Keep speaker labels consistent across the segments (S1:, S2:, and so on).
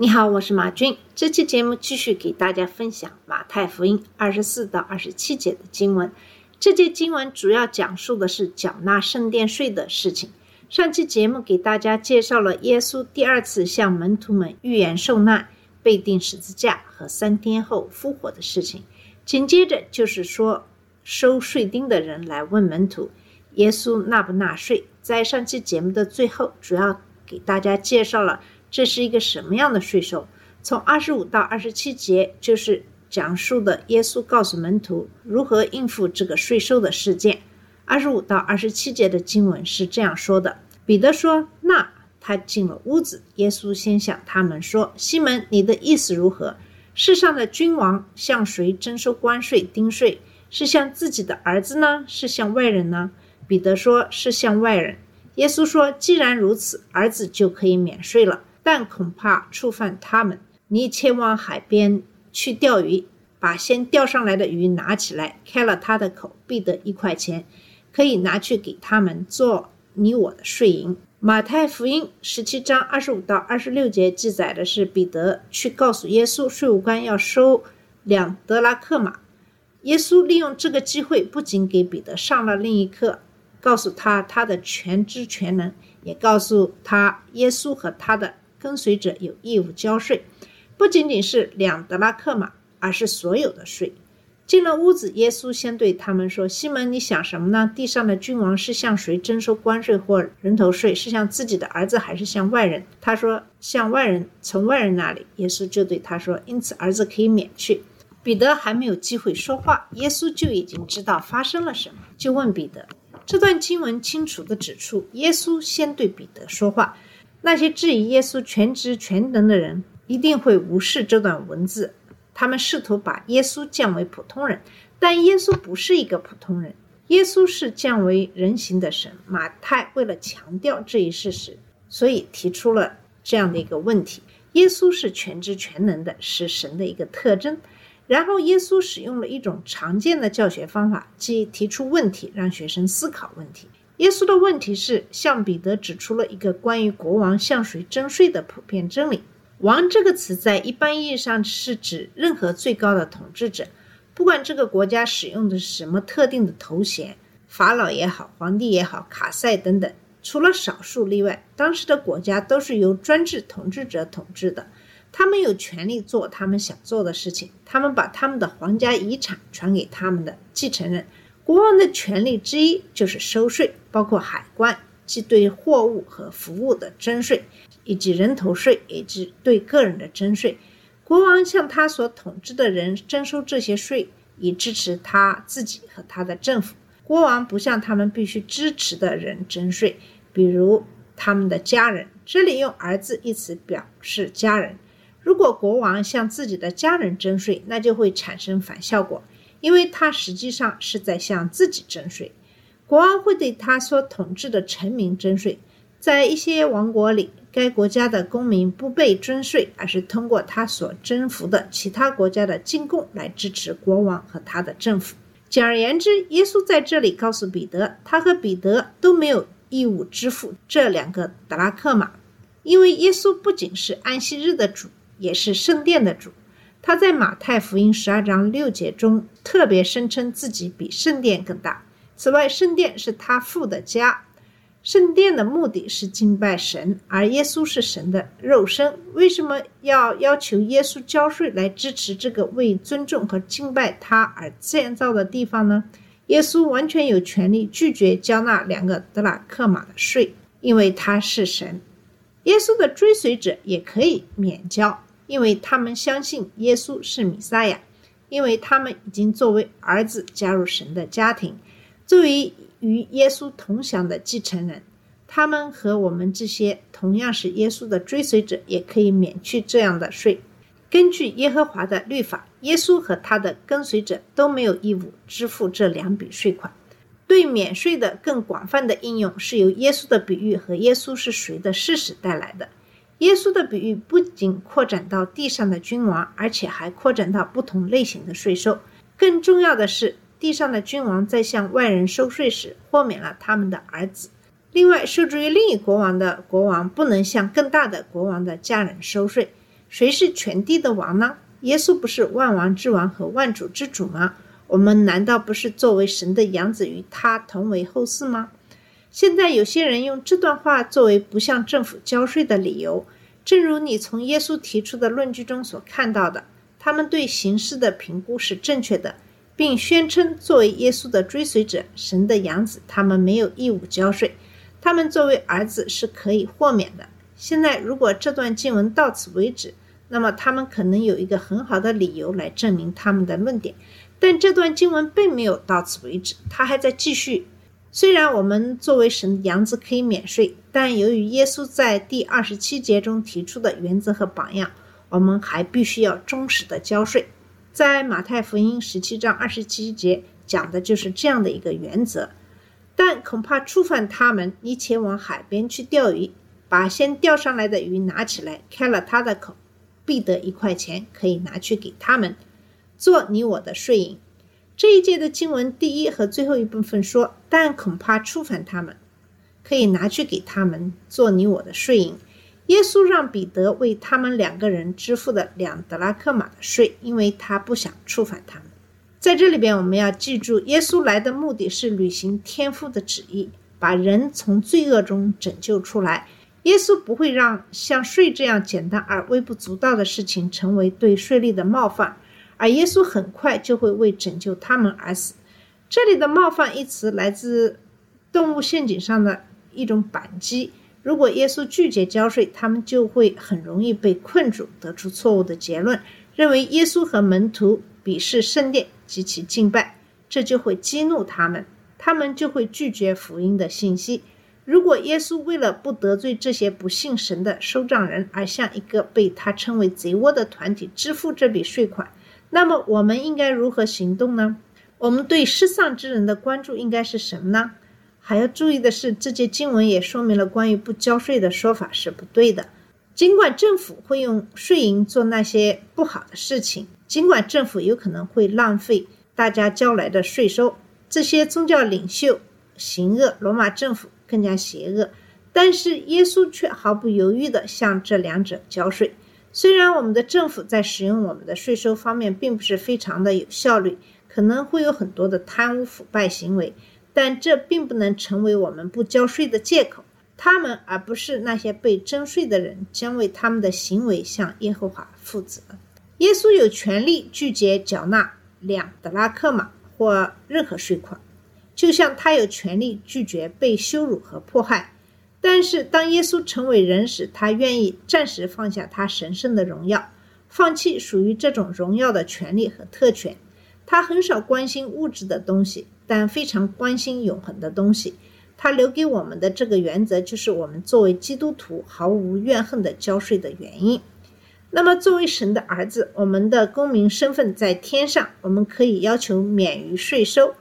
S1: 你好，我是马军。这期节目继续给大家分享马太福音二十四到二十七节的经文。这节经文主要讲述的是缴纳圣殿税的事情。上期节目给大家介绍了耶稣第二次向门徒们预言受难、被钉十字架和三天后复活的事情。紧接着就是说，收税丁的人来问门徒，耶稣纳不纳税？在上期节目的最后，主要给大家介绍了这是一个什么样的税收。从二十五到二十七节，就是讲述的耶稣告诉门徒如何应付这个税收的事件。二十五到二十七节的经文是这样说的：彼得说：“那他进了屋子，耶稣先向他们说：‘西门，你的意思如何？世上的君王向谁征收关税、丁税？是向自己的儿子呢，是向外人呢？’彼得说：‘是向外人。’耶稣说：‘既然如此，儿子就可以免税了，但恐怕触犯他们。你前往海边去钓鱼，把先钓上来的鱼拿起来，开了他的口，必得一块钱，可以拿去给他们做你我的税银。’马太福音十七章二十五到二十六节记载的是彼得去告诉耶稣，税务官要收两德拉克马。耶稣利用这个机会，不仅给彼得上了另一课，告诉他他的全知全能，也告诉他耶稣和他的跟随者有义务交税，不仅仅是两德拉克马，而是所有的税。进了屋子，耶稣先对他们说：“西门，你想什么呢？地上的君王是向谁征收关税或人头税？是向自己的儿子，还是向外人？”他说：“向外人，从外人那里。”耶稣就对他说：“因此，儿子可以免去。”彼得还没有机会说话，耶稣就已经知道发生了什么，就问彼得。这段经文清楚地指出，耶稣先对彼得说话。那些质疑耶稣全知全能的人，一定会无视这段文字。他们试图把耶稣降为普通人，但耶稣不是一个普通人，耶稣是降为人形的神。马太为了强调这一事实，所以提出了这样的一个问题：耶稣是全知全能的，是神的一个特征。然后，耶稣使用了一种常见的教学方法，即提出问题，让学生思考问题。耶稣的问题是向彼得指出了一个关于国王向谁征税的普遍真理。王这个词在一般意义上是指任何最高的统治者，不管这个国家使用的是什么特定的头衔，法老也好，皇帝也好，卡塞等等，除了少数例外，当时的国家都是由专制统治者统治的。他们有权利做他们想做的事情，他们把他们的皇家遗产传给他们的继承人。国王的权利之一就是收税，包括海关，即对货物和服务的征税。以及人头税，以及对个人的征税，国王向他所统治的人征收这些税，以支持他自己和他的政府。国王不向他们必须支持的人征税，比如他们的家人。这里用“儿子”一词表示家人。如果国王向自己的家人征税，那就会产生反效果，因为他实际上是在向自己征税。国王会对他所统治的臣民征税，在一些王国里。该国家的公民不被征税，而是通过他所征服的其他国家的进贡来支持国王和他的政府。简而言之，耶稣在这里告诉彼得，他和彼得都没有义务支付这两个德拉克马，因为耶稣不仅是安息日的主，也是圣殿的主。他在马太福音十二章六节中特别声称自己比圣殿更大。此外，圣殿是他父的家。圣殿的目的是敬拜神，而耶稣是神的肉身。为什么要要求耶稣交税来支持这个为尊重和敬拜他而建造的地方呢？耶稣完全有权利拒绝交纳两个德拉克马的税，因为他是神。耶稣的追随者也可以免交，因为他们相信耶稣是弥撒亚，因为他们已经作为儿子加入神的家庭，作为。与耶稣同享的继承人，他们和我们这些同样是耶稣的追随者，也可以免去这样的税。根据耶和华的律法，耶稣和他的跟随者都没有义务支付这两笔税款。对免税的更广泛的应用是由耶稣的比喻和耶稣是谁的事实带来的。耶稣的比喻不仅扩展到地上的君王，而且还扩展到不同类型的税收。更重要的是，地上的君王在向外人收税时豁免了他们的儿子。另外，受制于另一国王的国王不能向更大的国王的家人收税。谁是全地的王呢？耶稣不是万王之王和万主之主吗？我们难道不是作为神的养子与他同为后嗣吗？现在有些人用这段话作为不向政府交税的理由，正如你从耶稣提出的论据中所看到的，他们对形势的评估是正确的，并宣称作为耶稣的追随者、神的养子，他们没有义务交税，他们作为儿子是可以豁免的。现在，如果这段经文到此为止，那么他们可能有一个很好的理由来证明他们的论点。但这段经文并没有到此为止，它还在继续。虽然我们作为神的养子可以免税，但由于耶稣在第二十七节中提出的原则和榜样，我们还必须要忠实的交税。在马太福音十七章二十七节讲的就是这样的一个原则。但恐怕触犯他们，你前往海边去钓鱼，把先钓上来的鱼拿起来，开了他的口，必得一块钱，可以拿去给他们。做你我的税银。这一节的经文第一和最后一部分说，但恐怕触犯他们，可以拿去给他们做你我的税银。耶稣让彼得为他们两个人支付的两德拉克马的税，因为他不想触犯他们。在这里边，我们要记住，耶稣来的目的是履行天父的旨意，把人从罪恶中拯救出来。耶稣不会让像税这样简单而微不足道的事情成为对税吏的冒犯。而耶稣很快就会为拯救他们而死。这里的“冒犯”一词来自动物陷阱上的一种扳机。如果耶稣拒绝交税，他们就会很容易被困住，得出错误的结论，认为耶稣和门徒鄙视圣殿及其敬拜，这就会激怒他们，他们就会拒绝福音的信息。如果耶稣为了不得罪这些不信神的收账人，而向一个被他称为贼窝的团体支付这笔税款，那么我们应该如何行动呢？我们对失丧之人的关注应该是什么呢？还要注意的是，这节经文也说明了关于不交税的说法是不对的。尽管政府会用税银做那些不好的事情，尽管政府有可能会浪费大家交来的税收，这些宗教领袖行恶，罗马政府更加邪恶，但是耶稣却毫不犹豫地向这两者交税。虽然我们的政府在使用我们的税收方面并不是非常的有效率，可能会有很多的贪污腐败行为，但这并不能成为我们不交税的借口。他们而不是那些被征税的人，将为他们的行为向耶和华负责。耶稣有权利拒绝缴纳两德拉克马或任何税款，就像他有权利拒绝被羞辱和迫害。但是，当耶稣成为人时，他愿意暂时放下他神圣的荣耀，放弃属于这种荣耀的权利和特权。他很少关心物质的东西，但非常关心永恒的东西。他留给我们的这个原则，就是我们作为基督徒毫无怨恨的交税的原因。那么，作为神的儿子，我们的公民身份在天上，我们可以要求免于税收。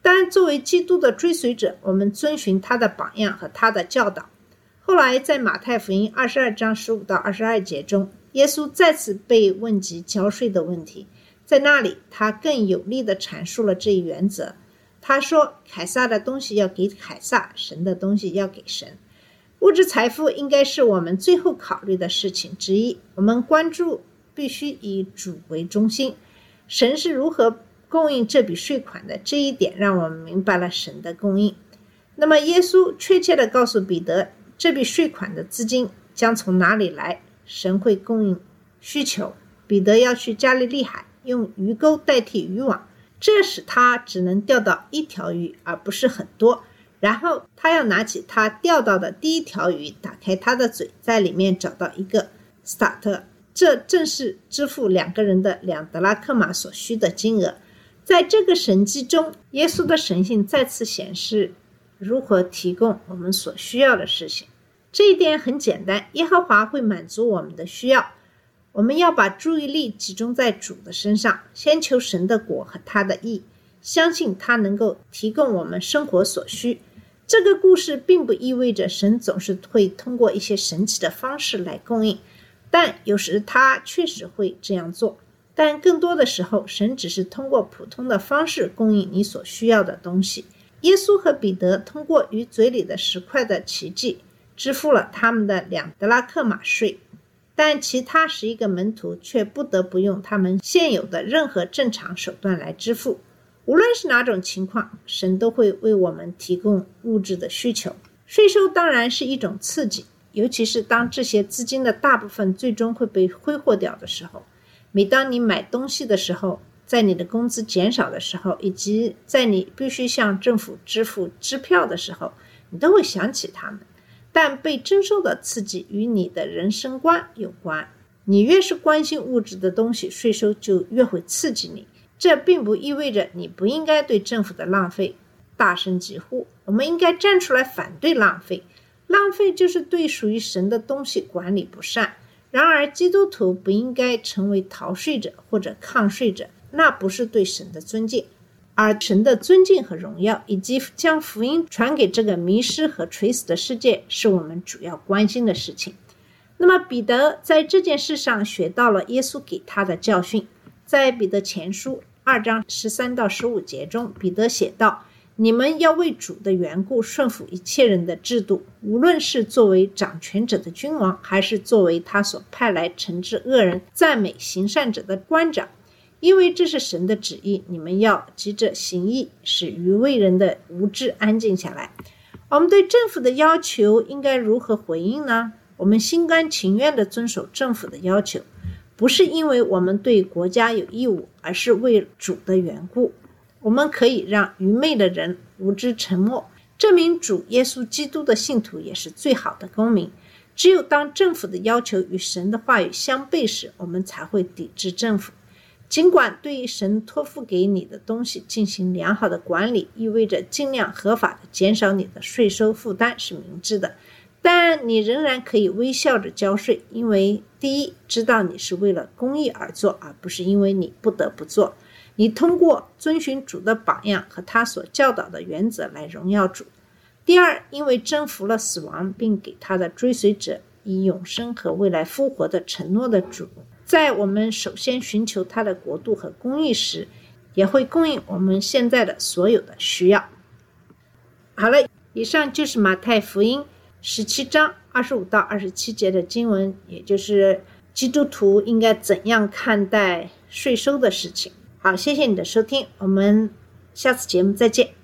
S1: 但作为基督的追随者，我们遵循他的榜样和他的教导。后来，在马太福音二十二章十五到二十二节中，耶稣再次被问及交税的问题。在那里，他更有力地阐述了这一原则。他说：“凯撒的东西要给凯撒，神的东西要给神。物质财富应该是我们最后考虑的事情之一。我们关注必须以主为中心。神是如何？”供应这笔税款的这一点，让我们明白了神的供应。那么，耶稣确切地告诉彼得，这笔税款的资金将从哪里来？神会供应需求。彼得要去加利利海，用鱼钩代替渔网，这使他只能钓到一条鱼，而不是很多。然后，他要拿起他钓到的第一条鱼，打开它的嘴，在里面找到一个斯塔特，这正是支付两个人的两德拉克马所需的金额。在这个神迹中，耶稣的神性再次显示如何提供我们所需要的事情。这一点很简单，耶和华会满足我们的需要。我们要把注意力集中在主的身上，先求神的果和他的意，相信他能够提供我们生活所需。这个故事并不意味着神总是会通过一些神奇的方式来供应，但有时他确实会这样做。但更多的时候，神只是通过普通的方式供应你所需要的东西。耶稣和彼得通过鱼嘴里的石块的奇迹，支付了他们的两德拉克马税。但其他十一个门徒却不得不用他们现有的任何正常手段来支付。无论是哪种情况，神都会为我们提供物质的需求。税收当然是一种刺激，尤其是当这些资金的大部分最终会被挥霍掉的时候。每当你买东西的时候，在你的工资减少的时候，以及在你必须向政府支付支票的时候，你都会想起他们。但被征收的刺激与你的人生观有关。你越是关心物质的东西，税收就越会刺激你。这并不意味着你不应该对政府的浪费大声疾呼。我们应该站出来反对浪费。浪费就是对属于神的东西管理不善。然而，基督徒不应该成为逃税者或者抗税者，那不是对神的尊敬。而神的尊敬和荣耀，以及将福音传给这个迷失和垂死的世界，是我们主要关心的事情。那么，彼得在这件事上学到了耶稣给他的教训。在彼得前书二章十三到十五节中，彼得写道：“你们要为主的缘故顺服一切人的制度，无论是作为掌权者的君王，还是作为他所派来惩治恶人、赞美行善者的官长。”因为这是神的旨意，你们要急着行义，使愚昧人的无知安静下来。我们对政府的要求应该如何回应呢？我们心甘情愿地遵守政府的要求，不是因为我们对国家有义务，而是为主的缘故。我们可以让愚昧的人无知沉默，证明主耶稣基督的信徒也是最好的公民。只有当政府的要求与神的话语相悖时，我们才会抵制政府。尽管对于神托付给你的东西进行良好的管理，意味着尽量合法的减少你的税收负担是明智的，但你仍然可以微笑着交税，因为第一，知道你是为了公益而做，而不是因为你不得不做。你通过遵循主的榜样和他所教导的原则来荣耀主。第二，因为征服了死亡，并给他的追随者以永生和未来复活的承诺的主。在我们首先寻求他的国度和公义时，也会供应我们现在的所有的需要。好了，以上就是马太福音十七章二十五到二十七节的经文，也就是基督徒应该怎样看待税收的事情。好，谢谢你的收听，我们下次节目再见。